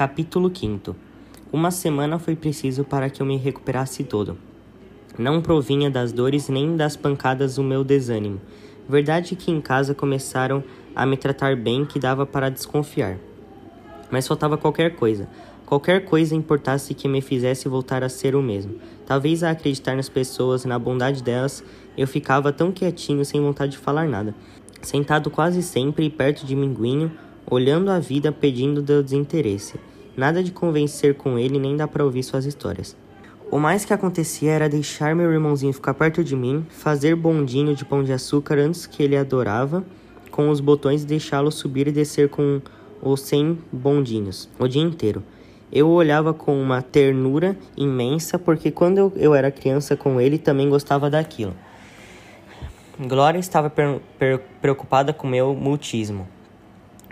Capítulo 5 Uma semana foi preciso para que eu me recuperasse todo. Não provinha das dores nem das pancadas o meu desânimo. Verdade que em casa começaram a me tratar bem que dava para desconfiar. Mas faltava qualquer coisa. Qualquer coisa importasse que me fizesse voltar a ser o mesmo. Talvez a acreditar nas pessoas, na bondade delas, eu ficava tão quietinho, sem vontade de falar nada. Sentado quase sempre perto de Minguinho, olhando a vida pedindo do desinteresse. Nada de convencer com ele nem dá para ouvir suas histórias. O mais que acontecia era deixar meu irmãozinho ficar perto de mim, fazer bondinho de pão de açúcar antes que ele adorava, com os botões e deixá-lo subir e descer com os cem bondinhos o dia inteiro. Eu olhava com uma ternura imensa, porque quando eu, eu era criança com ele também gostava daquilo. Glória estava preocupada com meu mutismo.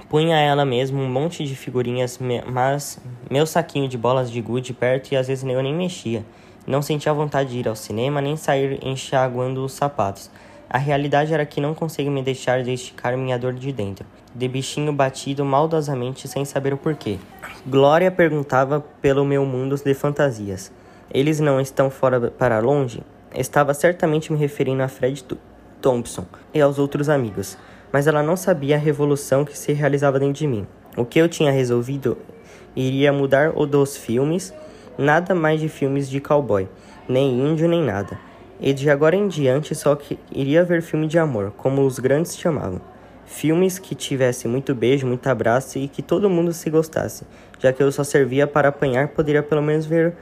Punha ela mesmo um monte de figurinhas, mas meu saquinho de bolas de gude perto e às vezes eu nem mexia. Não sentia vontade de ir ao cinema nem sair enxaguando os sapatos. A realidade era que não conseguia me deixar de esticar minha dor de dentro, de bichinho batido maldosamente sem saber o porquê. Glória perguntava pelo meu mundo de fantasias. Eles não estão fora para longe? Estava certamente me referindo a Fred Thompson e aos outros amigos mas ela não sabia a revolução que se realizava dentro de mim. O que eu tinha resolvido iria mudar o dos filmes, nada mais de filmes de cowboy, nem índio nem nada. E de agora em diante só que iria ver filme de amor, como os grandes chamavam. Filmes que tivessem muito beijo, muito abraço e que todo mundo se gostasse, já que eu só servia para apanhar, poderia pelo menos ver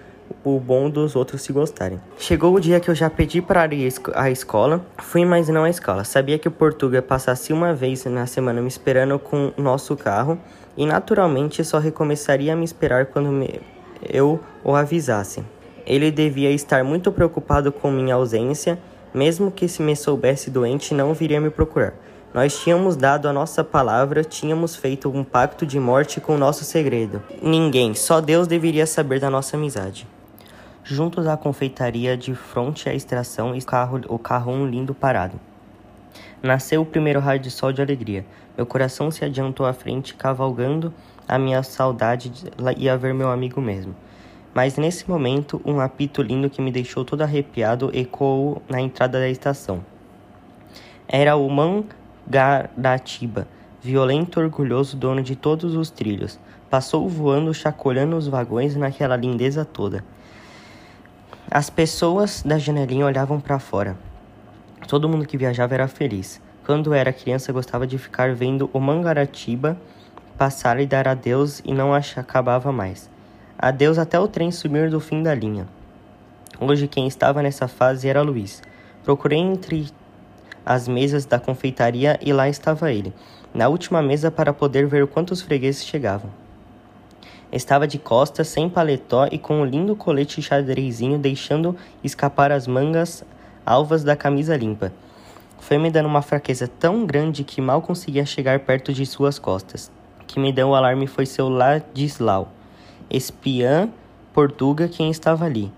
o bom dos outros se gostarem. Chegou o dia que eu já pedi para ir à escola, fui mas não à escola. Sabia que o Portuga passasse uma vez na semana me esperando com nosso carro e naturalmente só recomeçaria a me esperar quando me, eu o avisasse. Ele devia estar muito preocupado com minha ausência, mesmo que se me soubesse doente não viria me procurar. Nós tínhamos dado a nossa palavra, tínhamos feito um pacto de morte com o nosso segredo. Ninguém, só Deus deveria saber da nossa amizade. Juntos à confeitaria de fronte à extração e carro, o carro um lindo parado. Nasceu o primeiro raio de sol de alegria. Meu coração se adiantou à frente, cavalgando a minha saudade e a ver meu amigo mesmo. Mas nesse momento, um apito lindo que me deixou todo arrepiado ecoou na entrada da estação. Era o Mangaratiba, violento e orgulhoso dono de todos os trilhos. Passou voando, chacoalhando os vagões naquela lindeza toda. As pessoas da janelinha olhavam para fora. Todo mundo que viajava era feliz. Quando era criança, gostava de ficar vendo o Mangaratiba passar e dar adeus e não acabava mais. Adeus até o trem sumir do fim da linha. Hoje quem estava nessa fase era Luiz. Procurei entre as mesas da confeitaria e lá estava ele, na última mesa para poder ver quantos fregueses chegavam. Estava de costas, sem paletó e com um lindo colete xadrezinho deixando escapar as mangas alvas da camisa limpa. Foi me dando uma fraqueza tão grande que mal conseguia chegar perto de suas costas. Que me deu o alarme foi seu Ladislau, espiã portuga quem estava ali.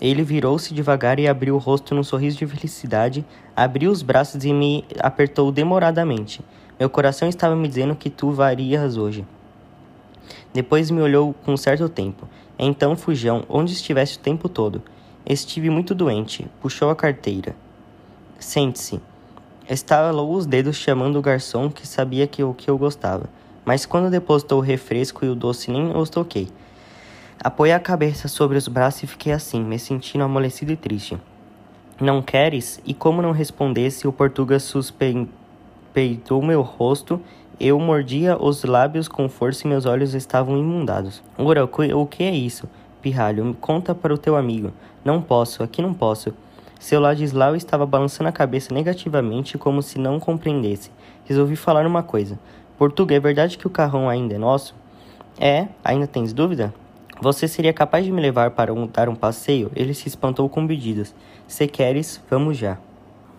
Ele virou-se devagar e abriu o rosto num sorriso de felicidade, abriu os braços e me apertou demoradamente. Meu coração estava me dizendo que tu varias hoje. Depois me olhou com certo tempo. Então, Fujão, onde estivesse o tempo todo? Estive muito doente. Puxou a carteira. Sente-se. Estalou os dedos chamando o garçom que sabia que o que eu gostava. Mas quando depositou o refresco e o doce nem os toquei. Apoiei a cabeça sobre os braços e fiquei assim, me sentindo amolecido e triste. Não queres? E como não respondesse, o português suspeitou meu rosto eu mordia os lábios com força e meus olhos estavam imundados. Ora, o que é isso? Pirralho, conta para o teu amigo. Não posso, aqui não posso. Seu Ladislau estava balançando a cabeça negativamente, como se não compreendesse. Resolvi falar uma coisa. Portuga, é verdade que o carrão ainda é nosso? É? Ainda tens dúvida? Você seria capaz de me levar para um, dar um passeio? Ele se espantou com pedidos. Se queres, vamos já.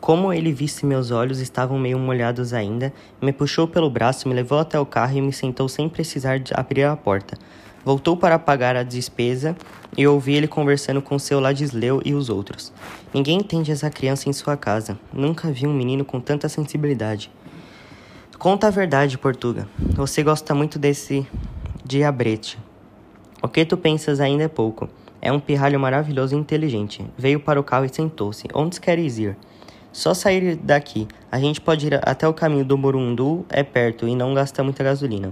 Como ele visse meus olhos estavam meio molhados ainda, me puxou pelo braço, me levou até o carro e me sentou sem precisar abrir a porta. Voltou para pagar a despesa e ouvi ele conversando com seu Ladisleu e os outros. Ninguém entende essa criança em sua casa. Nunca vi um menino com tanta sensibilidade. Conta a verdade, Portuga. Você gosta muito desse diabrete. O que tu pensas ainda é pouco. É um pirralho maravilhoso e inteligente. Veio para o carro e sentou-se. Onde queres ir? Só sair daqui. A gente pode ir até o caminho do Morundu, é perto e não gasta muita gasolina.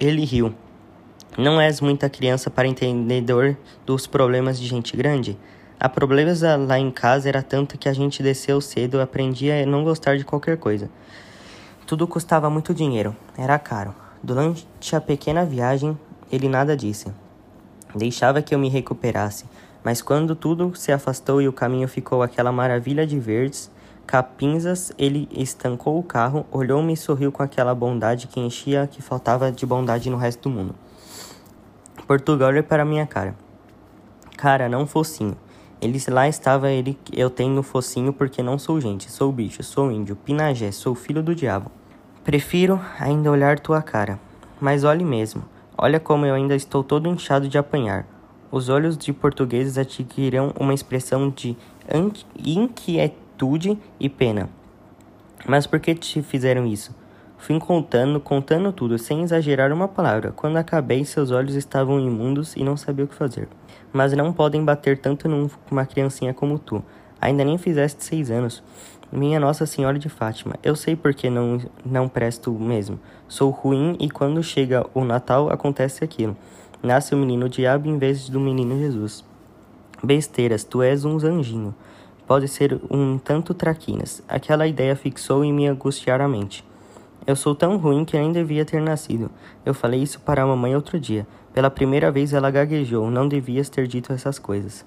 Ele riu. Não és muita criança para entendedor dos problemas de gente grande? A problemas lá em casa era tanto que a gente desceu cedo e aprendia a não gostar de qualquer coisa. Tudo custava muito dinheiro, era caro. Durante a pequena viagem, ele nada disse. Deixava que eu me recuperasse, mas quando tudo se afastou e o caminho ficou aquela maravilha de verdes, capinzas, ele estancou o carro, olhou-me e sorriu com aquela bondade que enchia que faltava de bondade no resto do mundo. Portugal olhou para minha cara. Cara, não focinho. Ele lá estava ele, eu tenho focinho porque não sou gente, sou bicho, sou índio, pinagé, sou filho do diabo. Prefiro ainda olhar tua cara. Mas olhe mesmo. Olha como eu ainda estou todo inchado de apanhar. Os olhos de portugueses adquirirão uma expressão de inquietude e pena. Mas por que te fizeram isso? Fui contando, contando tudo, sem exagerar uma palavra. Quando acabei, seus olhos estavam imundos e não sabia o que fazer. Mas não podem bater tanto numa criancinha como tu. Ainda nem fizeste seis anos. Minha Nossa Senhora de Fátima, eu sei porque não, não presto mesmo. Sou ruim e quando chega o Natal acontece aquilo. Nasce o menino diabo em vez do menino Jesus. Besteiras, tu és um anjinho. Pode ser um tanto traquinas. Aquela ideia fixou e me angustiar a mente. Eu sou tão ruim que nem devia ter nascido. Eu falei isso para a mamãe outro dia. Pela primeira vez ela gaguejou. Não devias ter dito essas coisas.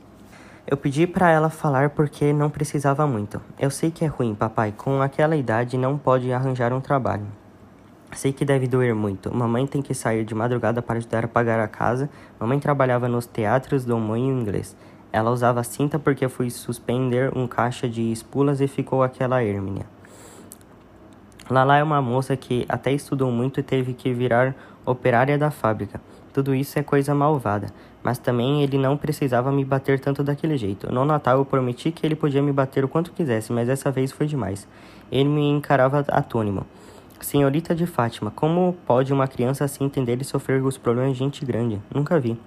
Eu pedi para ela falar porque não precisava muito. Eu sei que é ruim, papai. Com aquela idade não pode arranjar um trabalho. Sei que deve doer muito. Mamãe tem que sair de madrugada para ajudar a pagar a casa. Mamãe trabalhava nos teatros do mãe inglês. Ela usava cinta porque fui suspender um caixa de espulas e ficou aquela Hermínia. Lala é uma moça que até estudou muito e teve que virar operária da fábrica. Tudo isso é coisa malvada, mas também ele não precisava me bater tanto daquele jeito. No Natal eu prometi que ele podia me bater o quanto quisesse, mas dessa vez foi demais. Ele me encarava atônimo. Senhorita de Fátima, como pode uma criança assim entender e sofrer os problemas de gente grande? Nunca vi.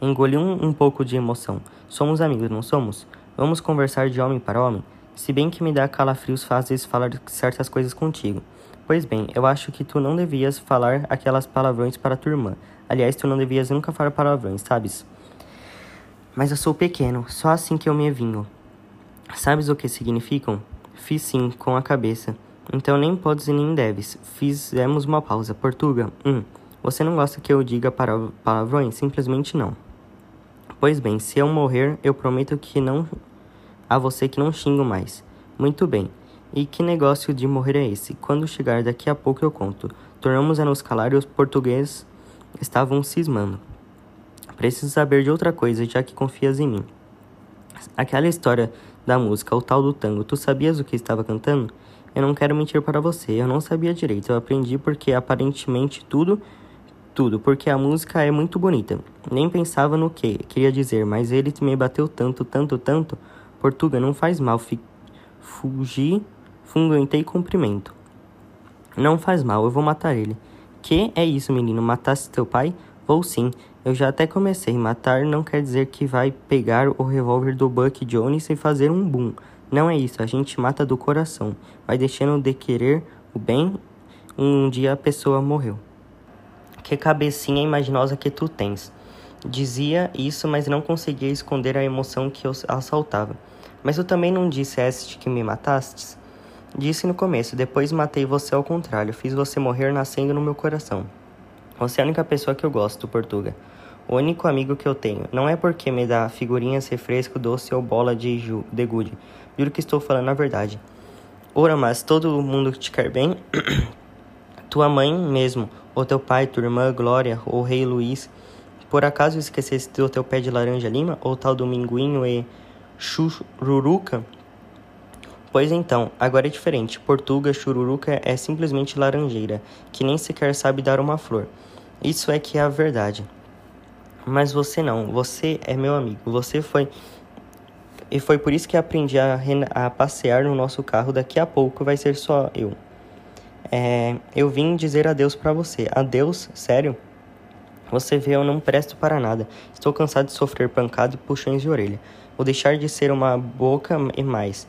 Engoli um, um pouco de emoção. Somos amigos, não somos? Vamos conversar de homem para homem? Se bem que me dá calafrios fáceis falar certas coisas contigo. Pois bem, eu acho que tu não devias falar aquelas palavrões para tua irmã. Aliás, tu não devias nunca falar palavrões, sabes? Mas eu sou pequeno, só assim que eu me vingo. Sabes o que significam? Fiz sim, com a cabeça. Então nem podes e nem deves. Fizemos uma pausa. Portuga, hum. Você não gosta que eu diga palavrões? Simplesmente não. Pois bem, se eu morrer, eu prometo que não. A você que não xingo mais. Muito bem. E que negócio de morrer é esse? Quando chegar daqui a pouco eu conto. Tornamos a nos calar e os portugueses estavam cismando. Preciso saber de outra coisa, já que confias em mim. Aquela história da música, o tal do tango, tu sabias o que estava cantando? Eu não quero mentir para você, eu não sabia direito. Eu aprendi porque aparentemente tudo, tudo, porque a música é muito bonita. Nem pensava no que queria dizer, mas ele me bateu tanto, tanto, tanto. Portuga, não faz mal, fugi Funguentei cumprimento. Não faz mal, eu vou matar ele. Que é isso, menino? Mataste teu pai? Vou sim. Eu já até comecei. Matar não quer dizer que vai pegar o revólver do Buck Jones e fazer um boom. Não é isso, a gente mata do coração. Vai deixando de querer o bem. Um dia a pessoa morreu. Que cabecinha imaginosa que tu tens. Dizia isso, mas não conseguia esconder a emoção que eu assaltava. Mas tu também não disseste que me matastes? Disse no começo, depois matei você ao contrário, fiz você morrer nascendo no meu coração. Você é a única pessoa que eu gosto, Portuga. O único amigo que eu tenho. Não é porque me dá figurinhas, refresco, doce ou bola de, ju, de gude. Juro que estou falando a verdade. Ora, mas todo mundo te quer bem? Tua mãe mesmo, ou teu pai, tua irmã Glória, ou rei Luiz. Por acaso esqueceste do teu pé de laranja lima, ou tal dominguinho e chururuca? Pois então, agora é diferente. Portuga, chururuca é simplesmente laranjeira, que nem sequer sabe dar uma flor. Isso é que é a verdade. Mas você não, você é meu amigo. Você foi. E foi por isso que aprendi a, a passear no nosso carro. Daqui a pouco vai ser só eu. É, eu vim dizer adeus para você. Adeus? Sério? Você vê, eu não presto para nada. Estou cansado de sofrer pancada e puxões de orelha. Vou deixar de ser uma boca e mais.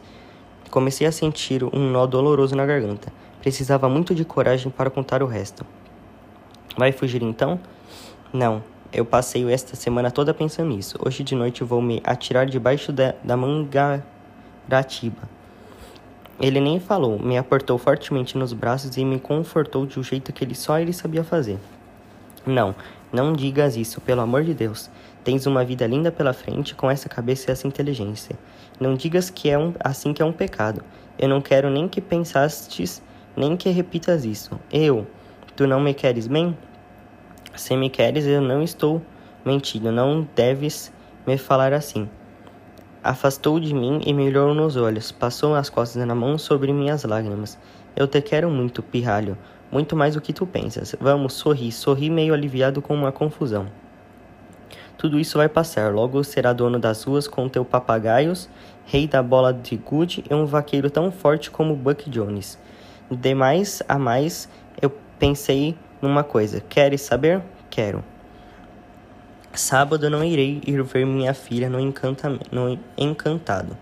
Comecei a sentir um nó doloroso na garganta. Precisava muito de coragem para contar o resto. Vai fugir então? Não. Eu passei esta semana toda pensando nisso. Hoje de noite vou me atirar debaixo da, da mangaratiba. Ele nem falou, me apertou fortemente nos braços e me confortou de um jeito que ele só ele sabia fazer. Não, não digas isso, pelo amor de Deus. Tens uma vida linda pela frente com essa cabeça e essa inteligência. Não digas que é um, assim que é um pecado. Eu não quero nem que pensastes, nem que repitas isso. Eu, tu não me queres bem? Se me queres, eu não estou mentindo. Não deves me falar assim. Afastou de mim e me olhou nos olhos. Passou as costas na mão sobre minhas lágrimas. Eu te quero muito, pirralho. Muito mais do que tu pensas. Vamos, sorri. Sorri meio aliviado com uma confusão. Tudo isso vai passar. Logo será dono das ruas com teu papagaios, rei da bola de gude e um vaqueiro tão forte como Buck Jones. De mais a mais, eu pensei numa coisa. Queres saber? Quero. Sábado não irei ir ver minha filha no, no Encantado.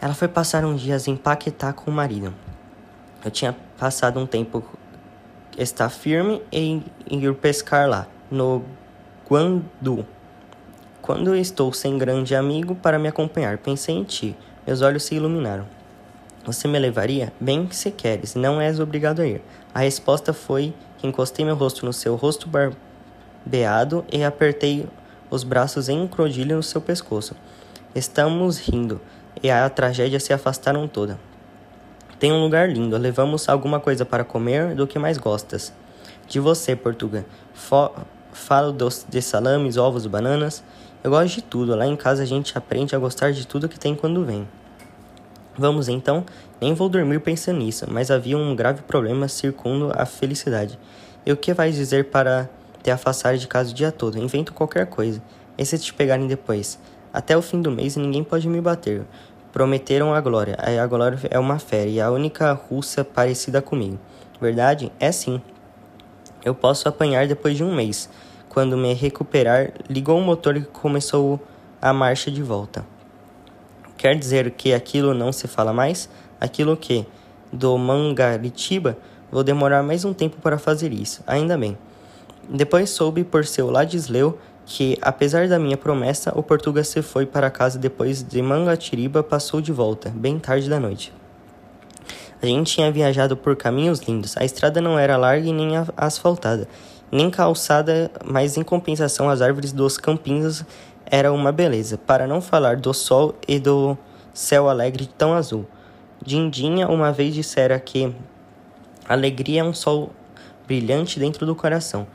Ela foi passar uns dias em Paquetá com o marido. Eu tinha passado um tempo estar firme em ir pescar lá, no Guandu. Quando estou sem grande amigo para me acompanhar, pensei em ti. Meus olhos se iluminaram. Você me levaria? Bem se queres, não és obrigado a ir. A resposta foi que encostei meu rosto no seu rosto barbeado e apertei os braços em um crocodilo no seu pescoço. Estamos rindo, e a tragédia se afastaram toda. Tem um lugar lindo. Levamos alguma coisa para comer do que mais gostas. De você, Portuga. Fo falo dos, de salames, ovos, bananas. Eu gosto de tudo. Lá em casa a gente aprende a gostar de tudo que tem quando vem. Vamos então. Nem vou dormir pensando nisso, mas havia um grave problema circundo a felicidade. E o que vais dizer para te afastar de casa o dia todo? Invento qualquer coisa. E se te pegarem depois? Até o fim do mês ninguém pode me bater. Prometeram a Glória. A Glória é uma fera e a única russa parecida comigo. Verdade? É sim. Eu posso apanhar depois de um mês. Quando me recuperar, ligou o motor e começou a marcha de volta. Quer dizer que aquilo não se fala mais? Aquilo que, do Mangaritiba, vou demorar mais um tempo para fazer isso. Ainda bem. Depois soube por seu Ladisleu que, apesar da minha promessa, o Portuga se foi para casa depois de Mangatiriba passou de volta, bem tarde da noite. A gente tinha viajado por caminhos lindos. A estrada não era larga e nem asfaltada, nem calçada, mas em compensação as árvores dos campinhos eram uma beleza, para não falar do sol e do céu alegre tão azul. Dindinha uma vez dissera que alegria é um sol brilhante dentro do coração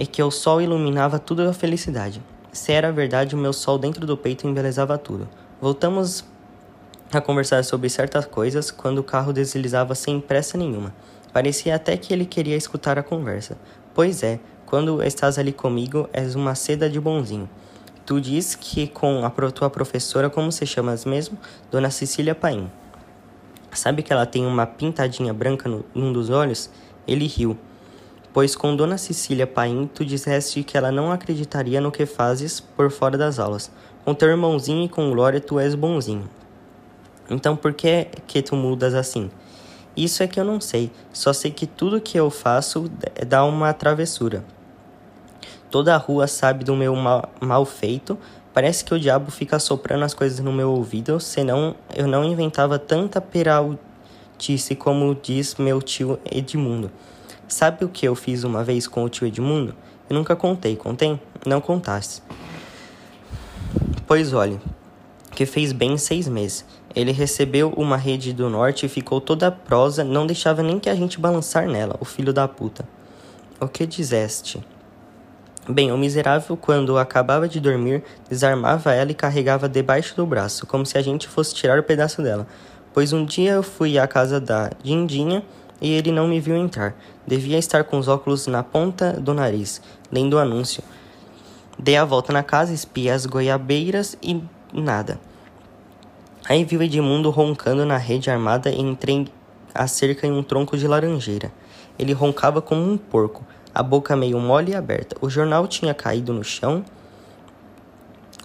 e que o sol iluminava tudo a felicidade. Se era verdade, o meu sol dentro do peito embelezava tudo. Voltamos a conversar sobre certas coisas quando o carro deslizava sem pressa nenhuma. Parecia até que ele queria escutar a conversa. Pois é, quando estás ali comigo, és uma seda de bonzinho. Tu diz que com a tua professora, como se chamas mesmo? Dona Cecília Paim. Sabe que ela tem uma pintadinha branca no, num dos olhos? Ele riu pois com Dona Cecília Paim tu disseste que ela não acreditaria no que fazes por fora das aulas. Com teu irmãozinho e com Glória tu és bonzinho. Então por que que tu mudas assim? Isso é que eu não sei, só sei que tudo que eu faço dá uma travessura. Toda a rua sabe do meu mal, mal feito, parece que o diabo fica soprando as coisas no meu ouvido, senão eu não inventava tanta peraltice como diz meu tio Edmundo. Sabe o que eu fiz uma vez com o tio Edmundo? Eu nunca contei, contei? Não contaste. Pois olhe, que fez bem seis meses. Ele recebeu uma rede do norte e ficou toda prosa, não deixava nem que a gente balançar nela, o filho da puta. O que dizeste? Bem, o miserável, quando acabava de dormir, desarmava ela e carregava debaixo do braço, como se a gente fosse tirar o pedaço dela. Pois um dia eu fui à casa da Dindinha e ele não me viu entrar. Devia estar com os óculos na ponta do nariz, lendo o anúncio. Dei a volta na casa, espiei as goiabeiras e nada. Aí vi o Edmundo roncando na rede armada e entrei a cerca em um tronco de laranjeira. Ele roncava como um porco. a boca meio mole e aberta. O jornal tinha caído no chão.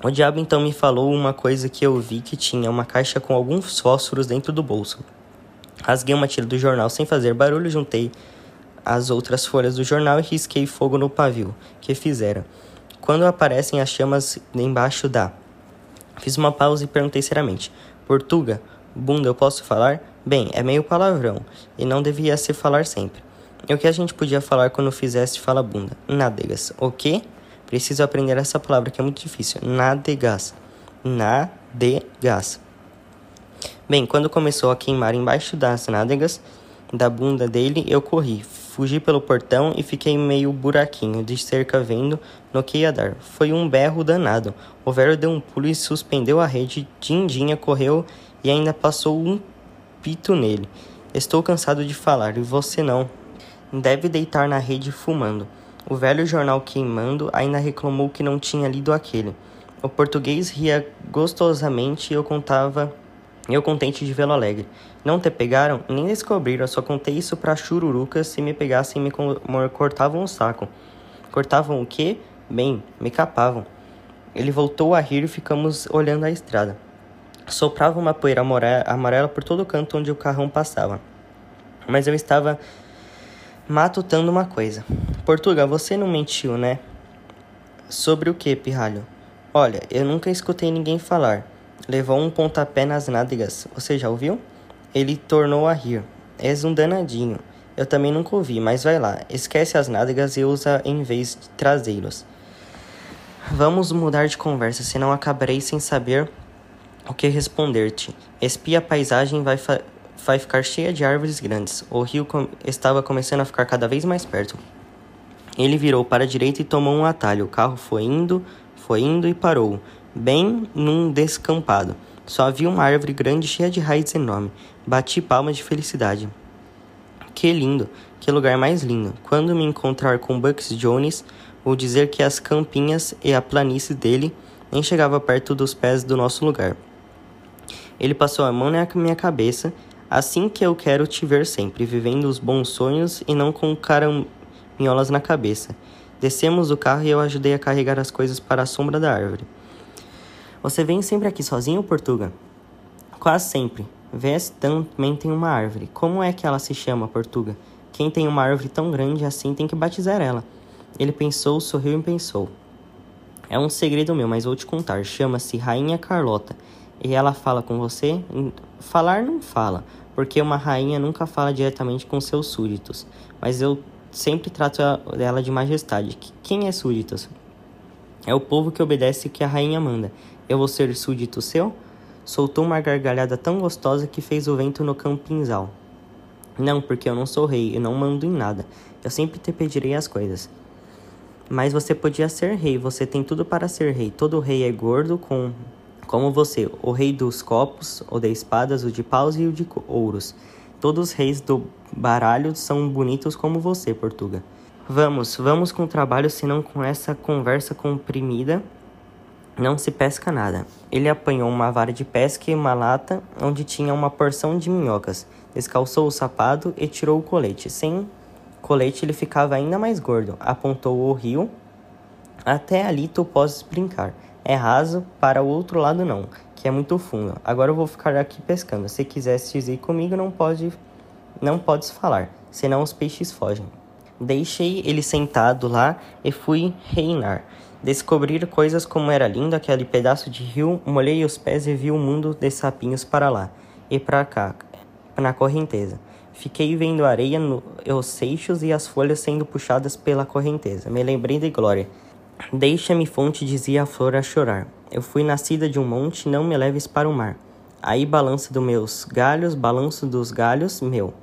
O diabo então me falou uma coisa que eu vi que tinha uma caixa com alguns fósforos dentro do bolso. Rasguei uma tira do jornal sem fazer barulho, juntei as outras folhas do jornal e risquei fogo no pavio, que fizera. Quando aparecem as chamas embaixo da. Fiz uma pausa e perguntei seriamente: Portuga, bunda, eu posso falar? Bem, é meio palavrão, e não devia se falar sempre. E o que a gente podia falar quando fizesse fala bunda? Nádegas. O quê? Preciso aprender essa palavra que é muito difícil. Nádegas. Nádegas. Bem, quando começou a queimar embaixo das nádegas da bunda dele, eu corri. Fugi pelo portão e fiquei meio buraquinho de cerca vendo no que ia dar. Foi um berro danado. O velho deu um pulo e suspendeu a rede. Dindinha correu e ainda passou um pito nele. Estou cansado de falar, e você não. Deve deitar na rede fumando. O velho jornal queimando ainda reclamou que não tinha lido aquele. O português ria gostosamente e eu contava eu contente de vê-lo alegre. Não te pegaram? Nem descobriram, só contei isso pra chururucas. Se me pegassem, me cortavam o saco. Cortavam o quê? Bem, me capavam. Ele voltou a rir e ficamos olhando a estrada. Soprava uma poeira amarela por todo canto onde o carrão passava. Mas eu estava matutando uma coisa. Portuga, você não mentiu, né? Sobre o que, pirralho? Olha, eu nunca escutei ninguém falar. Levou um pontapé nas nádegas. Você já ouviu? Ele tornou a rir. És um danadinho. Eu também nunca ouvi, mas vai lá. Esquece as nádegas e usa em vez de traseiros. Vamos mudar de conversa, senão acabarei sem saber o que responder-te. Espia a paisagem vai, vai ficar cheia de árvores grandes. O rio com estava começando a ficar cada vez mais perto. Ele virou para a direita e tomou um atalho. O carro foi indo, foi indo e parou bem num descampado. Só havia uma árvore grande cheia de raízes enormes. Bati palmas de felicidade. Que lindo! Que lugar mais lindo! Quando me encontrar com Bucks Jones, vou dizer que as campinhas e a planície dele nem chegava perto dos pés do nosso lugar. Ele passou a mão na minha cabeça, assim que eu quero te ver sempre, vivendo os bons sonhos e não com caraminholas na cabeça. Descemos do carro e eu ajudei a carregar as coisas para a sombra da árvore. Você vem sempre aqui sozinho, Portuga? Quase sempre. Vês também tem uma árvore. Como é que ela se chama, Portuga? Quem tem uma árvore tão grande assim tem que batizar ela. Ele pensou, sorriu e pensou. É um segredo meu, mas vou te contar. Chama-se Rainha Carlota. E ela fala com você? Falar não fala, porque uma rainha nunca fala diretamente com seus súditos. Mas eu sempre trato ela de majestade. Quem é súditos? É o povo que obedece o que a rainha manda. Eu vou ser súdito seu? Soltou uma gargalhada tão gostosa que fez o vento no campinzal. Não, porque eu não sou rei e não mando em nada. Eu sempre te pedirei as coisas. Mas você podia ser rei, você tem tudo para ser rei. Todo rei é gordo com como você, o rei dos copos, o de espadas, o de paus e o de ouros. Todos os reis do baralho são bonitos como você, Portuga. Vamos, vamos com o trabalho, senão com essa conversa comprimida não se pesca nada. Ele apanhou uma vara de pesca e uma lata onde tinha uma porção de minhocas. Descalçou o sapato e tirou o colete. Sem colete ele ficava ainda mais gordo. Apontou o rio. Até ali tu podes brincar. É raso, para o outro lado não, que é muito fundo. Agora eu vou ficar aqui pescando. Se quisesse ir comigo, não pode, não podes falar, senão os peixes fogem. Deixei ele sentado lá e fui reinar. Descobrir coisas como era lindo aquele pedaço de rio, molhei os pés e vi o um mundo de sapinhos para lá e para cá, na correnteza. Fiquei vendo a areia, no, os seixos e as folhas sendo puxadas pela correnteza. Me lembrei de Glória. Deixa-me fonte, dizia a flor a chorar. Eu fui nascida de um monte, não me leves para o mar. Aí balança dos meus galhos, balanço dos galhos, meu.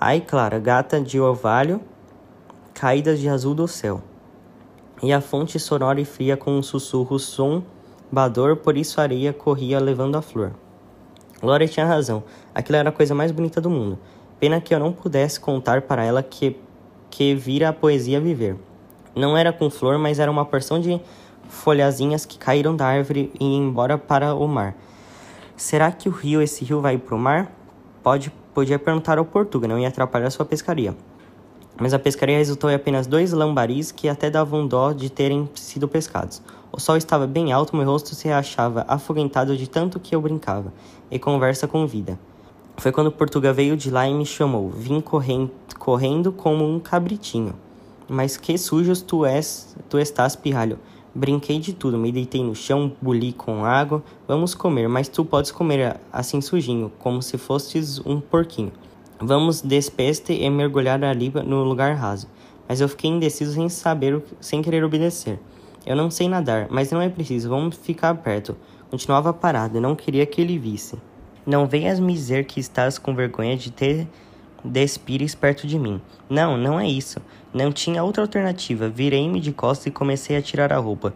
Ai, Clara, gata de orvalho, caídas de azul do céu e a fonte sonora e fria com um sussurro sombador, por isso a areia corria levando a flor. Glória tinha razão, aquilo era a coisa mais bonita do mundo. Pena que eu não pudesse contar para ela que, que vira a poesia viver. Não era com flor, mas era uma porção de folhazinhas que caíram da árvore e embora para o mar. Será que o rio, esse rio vai para o mar? Pode, podia perguntar ao Portuga, não ia atrapalhar sua pescaria. Mas a pescaria resultou em apenas dois lambaris que até davam dó de terem sido pescados. O sol estava bem alto, meu rosto se achava afoguentado de tanto que eu brincava, e conversa com vida. Foi quando Portuga veio de lá e me chamou. Vim correndo, correndo como um cabritinho. Mas que sujos tu és, tu estás, pirralho. Brinquei de tudo, me deitei no chão, buli com água. Vamos comer, mas tu podes comer assim sujinho, como se fosses um porquinho. Vamos despeste e mergulhar ali no lugar raso. Mas eu fiquei indeciso sem saber, sem querer obedecer. Eu não sei nadar, mas não é preciso, vamos ficar perto. Continuava parado, não queria que ele visse. Não venhas me dizer que estás com vergonha de ter despires perto de mim. Não, não é isso. Não tinha outra alternativa. Virei-me de costas e comecei a tirar a roupa.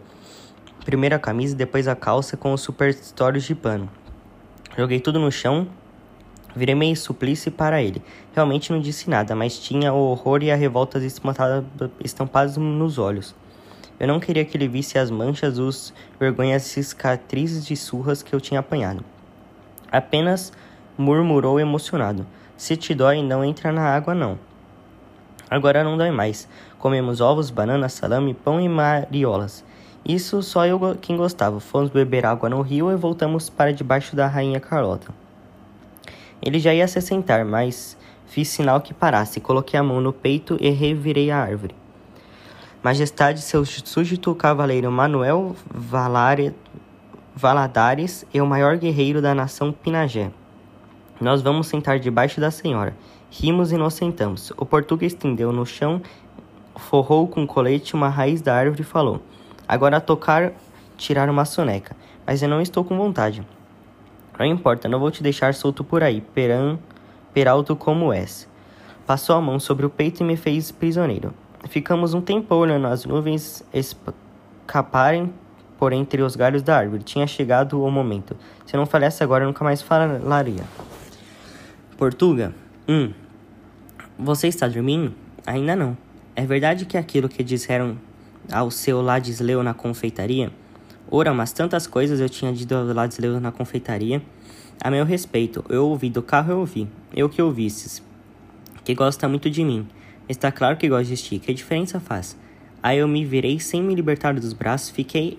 Primeiro a camisa, depois a calça com os superstórios de pano. Joguei tudo no chão, virei meio suplício para ele. Realmente não disse nada, mas tinha o horror e a revolta estampados nos olhos. Eu não queria que ele visse as manchas, os vergonhas cicatrizes de surras que eu tinha apanhado. Apenas murmurou emocionado. Se te dói, não entra na água, não. Agora não dói mais. Comemos ovos, bananas, salame, pão e mariolas. Isso só eu quem gostava. Fomos beber água no rio e voltamos para debaixo da rainha Carlota. Ele já ia se sentar, mas fiz sinal que parasse. Coloquei a mão no peito e revirei a árvore. Majestade, seu súdito cavaleiro Manuel Valare Valadares é o maior guerreiro da nação Pinagé. Nós vamos sentar debaixo da senhora. Rimos e nos sentamos. O português estendeu no chão, forrou com colete uma raiz da árvore e falou: Agora tocar tirar uma soneca, mas eu não estou com vontade. Não importa, não vou te deixar solto por aí, peran, peralto como és. Passou a mão sobre o peito e me fez prisioneiro. Ficamos um tempo olhando as nuvens escaparem por entre os galhos da árvore. Tinha chegado o momento. Se não falhasse agora, nunca mais falaria. Portuga? Hum. Você está dormindo? Ainda não. É verdade que aquilo que disseram ao seu Ladisleu na confeitaria? Ora, mas tantas coisas eu tinha dito ao Ladisleu na confeitaria. A meu respeito, eu ouvi do carro, eu ouvi. Eu que ouvisses. Que gosta muito de mim. Está claro que gosta de ti. Que diferença faz? Aí eu me virei sem me libertar dos braços, fiquei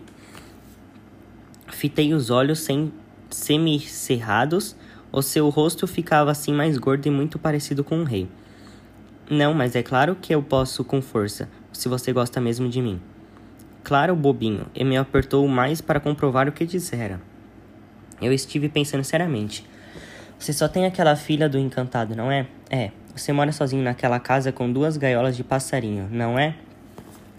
Fitei os olhos sem semicerrados, o seu rosto ficava assim mais gordo e muito parecido com um rei. Não, mas é claro que eu posso com força, se você gosta mesmo de mim. Claro, bobinho, e me apertou mais para comprovar o que dissera. Eu estive pensando seriamente. Você só tem aquela filha do encantado, não é? É. Você mora sozinho naquela casa com duas gaiolas de passarinho, não é?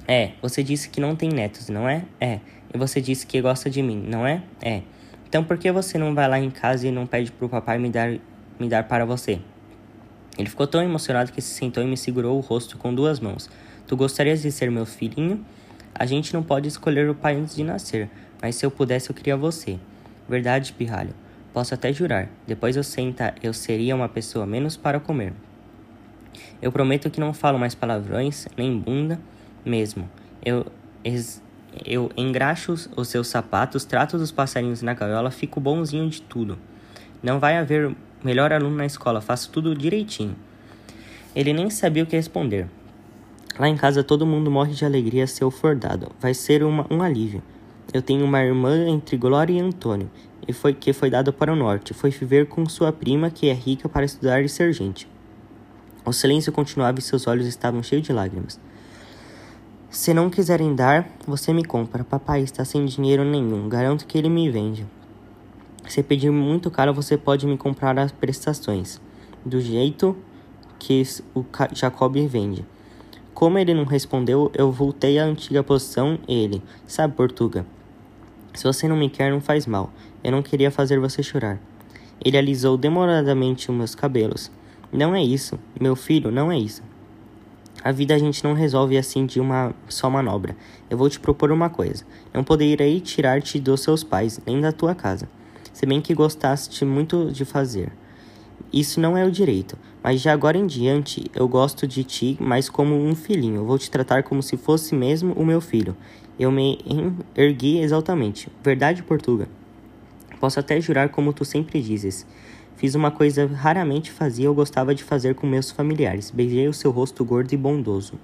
É. Você disse que não tem netos, não é? É. E você disse que gosta de mim, não é? É. Então por que você não vai lá em casa e não pede pro papai me dar, me dar para você? Ele ficou tão emocionado que se sentou e me segurou o rosto com duas mãos. Tu gostarias de ser meu filhinho? A gente não pode escolher o pai antes de nascer, mas se eu pudesse eu queria você. Verdade, pirralho. Posso até jurar. Depois eu senta, eu seria uma pessoa menos para comer. Eu prometo que não falo mais palavrões, nem bunda, mesmo. Eu ex eu engraxo os seus sapatos, trato dos passarinhos na gaiola, fico bonzinho de tudo. Não vai haver melhor aluno na escola, faço tudo direitinho. Ele nem sabia o que responder. Lá em casa todo mundo morre de alegria se eu for dado. Vai ser uma, um alívio. Eu tenho uma irmã entre Glória e Antônio, e foi que foi dado para o norte. Foi viver com sua prima, que é rica, para estudar e ser gente. O silêncio continuava e seus olhos estavam cheios de lágrimas. Se não quiserem dar, você me compra. Papai está sem dinheiro nenhum. Garanto que ele me vende. Se pedir muito caro, você pode me comprar as prestações. Do jeito que o Jacob vende. Como ele não respondeu, eu voltei à antiga posição. Ele, sabe, Portuga? Se você não me quer, não faz mal. Eu não queria fazer você chorar. Ele alisou demoradamente os meus cabelos. Não é isso, meu filho, não é isso. A vida a gente não resolve assim de uma só manobra. Eu vou te propor uma coisa. Não poderei tirar-te dos seus pais, nem da tua casa. Se bem que gostaste muito de fazer. Isso não é o direito, mas de agora em diante eu gosto de ti mais como um filhinho. vou te tratar como se fosse mesmo o meu filho. Eu me ergui exaltamente. Verdade, Portuga? Posso até jurar como tu sempre dizes. Fiz uma coisa raramente fazia ou gostava de fazer com meus familiares. Beijei o seu rosto gordo e bondoso.